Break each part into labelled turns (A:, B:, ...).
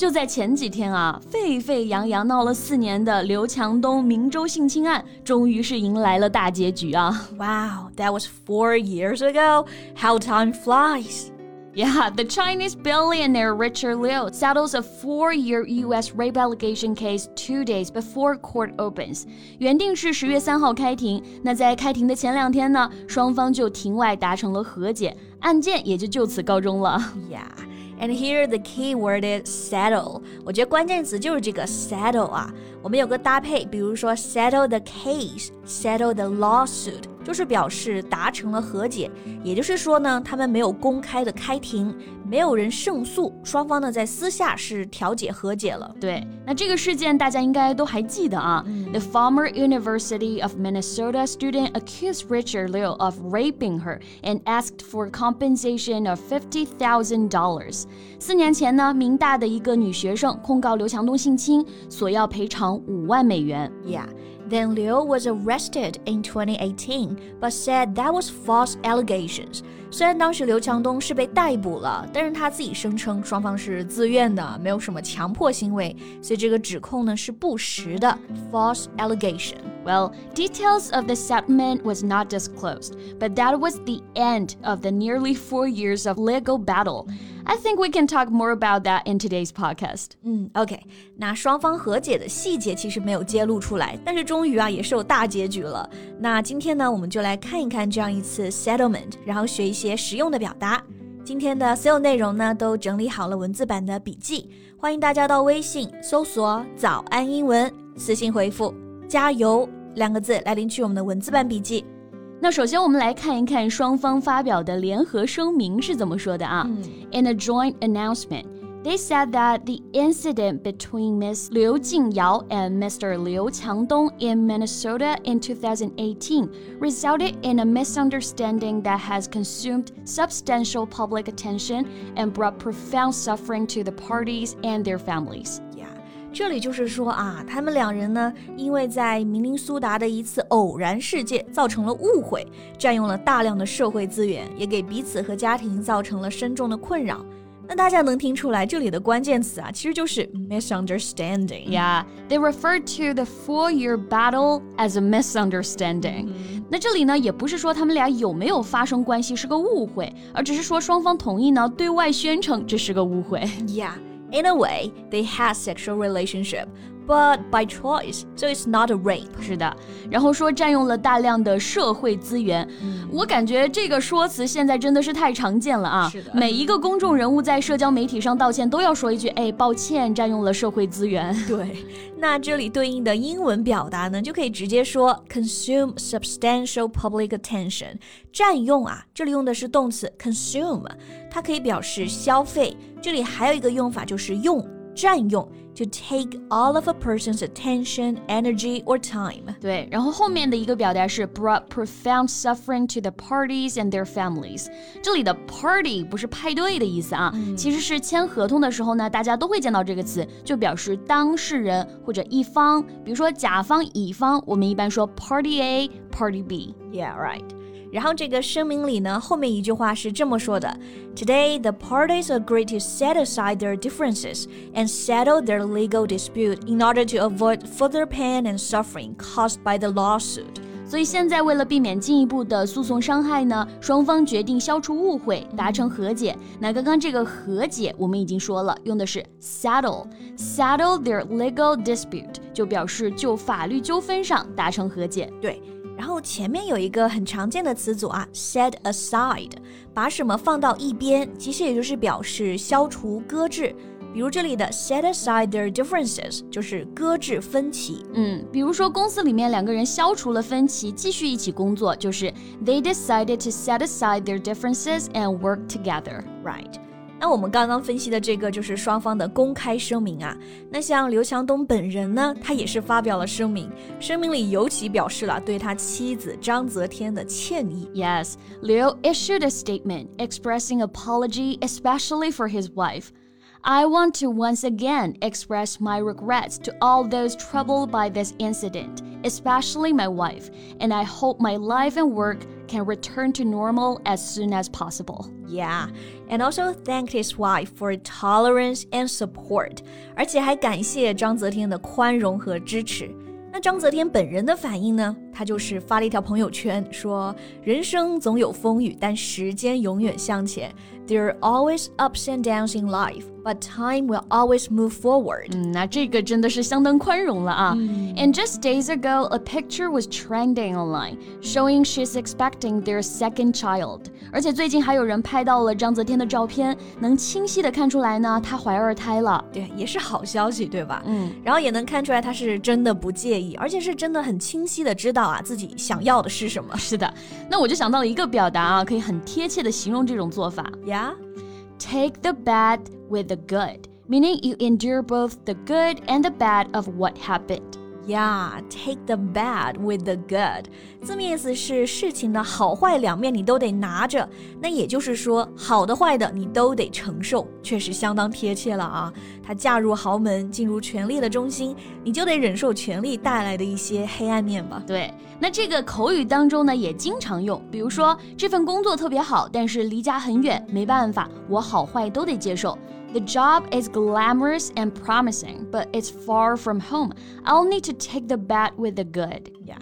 A: 就在前几天啊，沸沸扬扬闹了四年的刘强东明州性侵案，终于是迎来了大结局啊！
B: Wow, that was four years ago. How time flies.
A: Yeah, the Chinese billionaire Richard Liu settles a four-year U.S. rape allegation case two days before court opens. 原定是十月三号开庭，那在开庭的前两天呢，双方就庭外达成了和解，案件也就就此告终了。
B: Yeah. And here the key word is settle。我觉得关键词就是这个 settle 啊。我们有个搭配，比如说 settle the case，settle the lawsuit。 就是表示达成了和解，也就是说呢，他们没有公开的开庭，没有人胜诉，双方呢在私下是调解和解了。
A: 对，那这个事件大家应该都还记得啊。The former University of Minnesota student accused Richard Liu of raping her and asked for compensation of fifty thousand dollars。四年前呢，明大的一个女学生控告刘强东性侵，索要赔偿五万美元。
B: Yeah。 Then Liu was arrested in 2018, but said that was false allegations. 虽然当时刘强东是被逮捕了，但是他自己声称双方是自愿的，没有什么强迫行为，所以这个指控呢是不实的，false
A: allegation。Well, details of the settlement was not disclosed, but that was the end of the nearly four years of legal battle. I think we can talk more about that in today's podcast.
B: 嗯，OK，那双方和解的细节其实没有揭露出来，但是终于啊也是有大结局了。那今天呢，我们就来看一看这样一次 settlement，然后学一 些实用的表达。今天的所有内容呢，都整理好了文字版的笔记，欢迎大家到微信搜索“早安英文”，私信回复“加油”两个字来领取我们的文字版笔记。
A: 那首先我们来看一看双方发表的联合声明是怎么说的啊。In a joint announcement, they said that the incident between Ms. Liu Jingyao and Mr. Liu Qiangdong in Minnesota in 2018 resulted in a misunderstanding that has consumed substantial public attention and brought profound suffering to the parties and their families.
B: 这里就是说啊，他们两人呢，因为在明尼苏达的一次偶然事件造成了误会，占用了大量的社会资源，也给彼此和家庭造成了深重的困扰。 那大家能听出来，这里的关键词啊，其实就是
A: misunderstanding。Yeah, they referred to the four-year battle as a misunderstanding。那这里呢，也不是说他们俩有没有发生关系是个误会，而只是说双方同意呢，对外宣称这是个误会。
B: Yeah. In a way, they had sexual relationship, but by choice, so it's not a rape.
A: 是的，然后说占用了大量的社会资源，嗯、我感觉这个说辞现在真的是太常见了啊！
B: 是的，
A: 每一个公众人物在社交媒体上道歉都要说一句：“哎，抱歉，占用了社会资源。”
B: 对，那这里对应的英文表达呢，就可以直接说 consume substantial public attention，占用啊，这里用的是动词 consume，它可以表示消费。这里还有一个用法就是用占用 ，to take all of a person's attention, energy or time。
A: 对，然后后面的一个表达是 brought profound suffering to the parties and their families。这里的 party 不是派对的意思啊，嗯、其实是签合同的时候呢，大家都会见到这个词，就表示当事人或者一方，比如说甲方、乙方，我们一般说 party A, party B。
B: Yeah, right. 然后这个声明里呢，后面一句话是这么说的：Today the parties agreed to set aside their differences and settle their legal dispute in order to avoid further pain and suffering caused by the lawsuit.
A: 所以现在为了避免进一步的诉讼伤害呢，双方决定消除误会，达成和解。那刚刚这个和解我们已经说了，用的是 settle，settle their legal dispute，就表示就法律纠纷上达成和解。
B: 对。 然后前面有一个很常见的词组啊，set aside，把什么放到一边，其实也就是表示消除、搁置。比如这里的 set aside their differences 就是搁置分歧。
A: 嗯，比如说公司里面两个人消除了分歧，继续一起工作，就是 they decided to set aside their differences and work together.
B: Right. 那我们刚刚分析的这个就是双方的公开声明啊。那像刘强东本人呢，他也是发表了声明，声明里尤其表示了对他妻子章泽天的歉意。
A: Yes, Liu issued a statement expressing apology, especially for his wife. I want to once again express my regrets to all those troubled by this incident, especially my wife, and I hope my life and work can return to normal as soon as possible.
B: Yeah, and also thanked his wife for tolerance and support，而且还感谢章泽天的宽容和支持。那章泽天本人的反应呢？他就是发了一条朋友圈，说：“人生总有风雨，但时间永远向前。There are always ups and downs in life, but time will always move forward。”
A: 嗯，那这个真的是相当宽容了啊。And just days ago, a picture was trending online showing she's expecting their second child。而且最近还有人拍到了张泽天的照片，能清晰的看出来呢，她怀二胎了。
B: 对，也是好消息，对吧？嗯，然后也能看出来她是真的不介意，而且是真的很清晰的知道。啊，自己想要的是什么？
A: 是的，那我就想到了一个表达啊，可以很贴切的形容这种做法。
B: Yeah，take
A: the bad with the good, meaning you endure both the good and the bad of what happened.
B: Yeah, take the bad with the good，字面意思是事情的好坏两面你都得拿着，那也就是说好的坏的你都得承受，确实相当贴切了啊。他嫁入豪门，进入权力的中心，你就得忍受权力带来的一些黑暗面吧。
A: 对，那这个口语当中呢也经常用，比如说这份工作特别好，但是离家很远，没办法，我好坏都得接受。The job is glamorous and promising, but it's far from home. I'll need to take the bad with the good.
B: Yeah.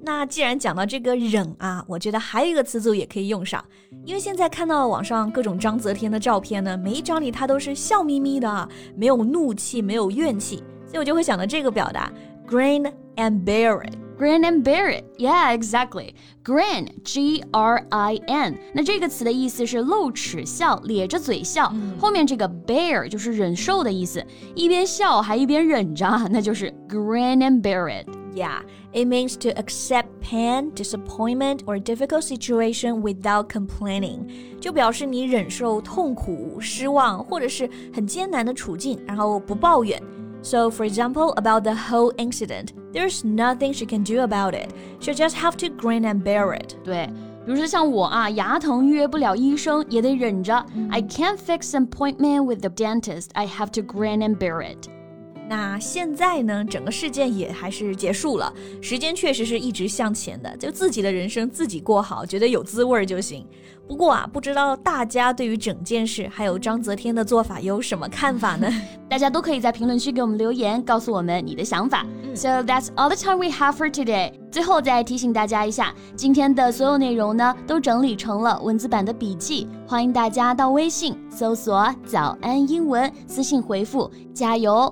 B: 那既然讲到这个忍啊，我觉得还有一个词组也可以用上，因为现在看到网上各种章泽天的照片呢，每一张里他都是笑眯眯的，没有怒气，没有怨气，所以我就会想到这个表达，grin and bear it。
A: Grin and bear it. Yeah, exactly. Grin, G R I N. 那这个词的意思是露齿笑，咧着嘴笑。嗯、后面这个 bear 就是忍受的意思，一边笑还一边忍着，那就是 grin and bear it.
B: Yeah, it means to accept pain, disappointment, or difficult situation without complaining. 就表示你忍受痛苦、失望或者是很艰难的处境，然后不抱怨。 so, for example, about the whole incident, there's nothing she can do about it. She'll just have to grin and bear it.
A: 对，比如说像我啊，牙疼预约不了医生，也得忍着。I can't fix an appointment with the dentist. I have to grin and bear it.
B: 那现在呢，整个事件也还是结束了，时间确实是一直向前的，就自己的人生自己过好，觉得有滋味就行。不过啊，不知道大家对于整件事还有章泽天的做法有什么看法呢？
A: 大家都可以在评论区给我们留言，告诉我们你的想法。So that's all the time we have for today。最后再提醒大家一下，今天的所有内容呢，都整理成了文字版的笔记，欢迎大家到微信搜索“早安英文”，私信回复“加油”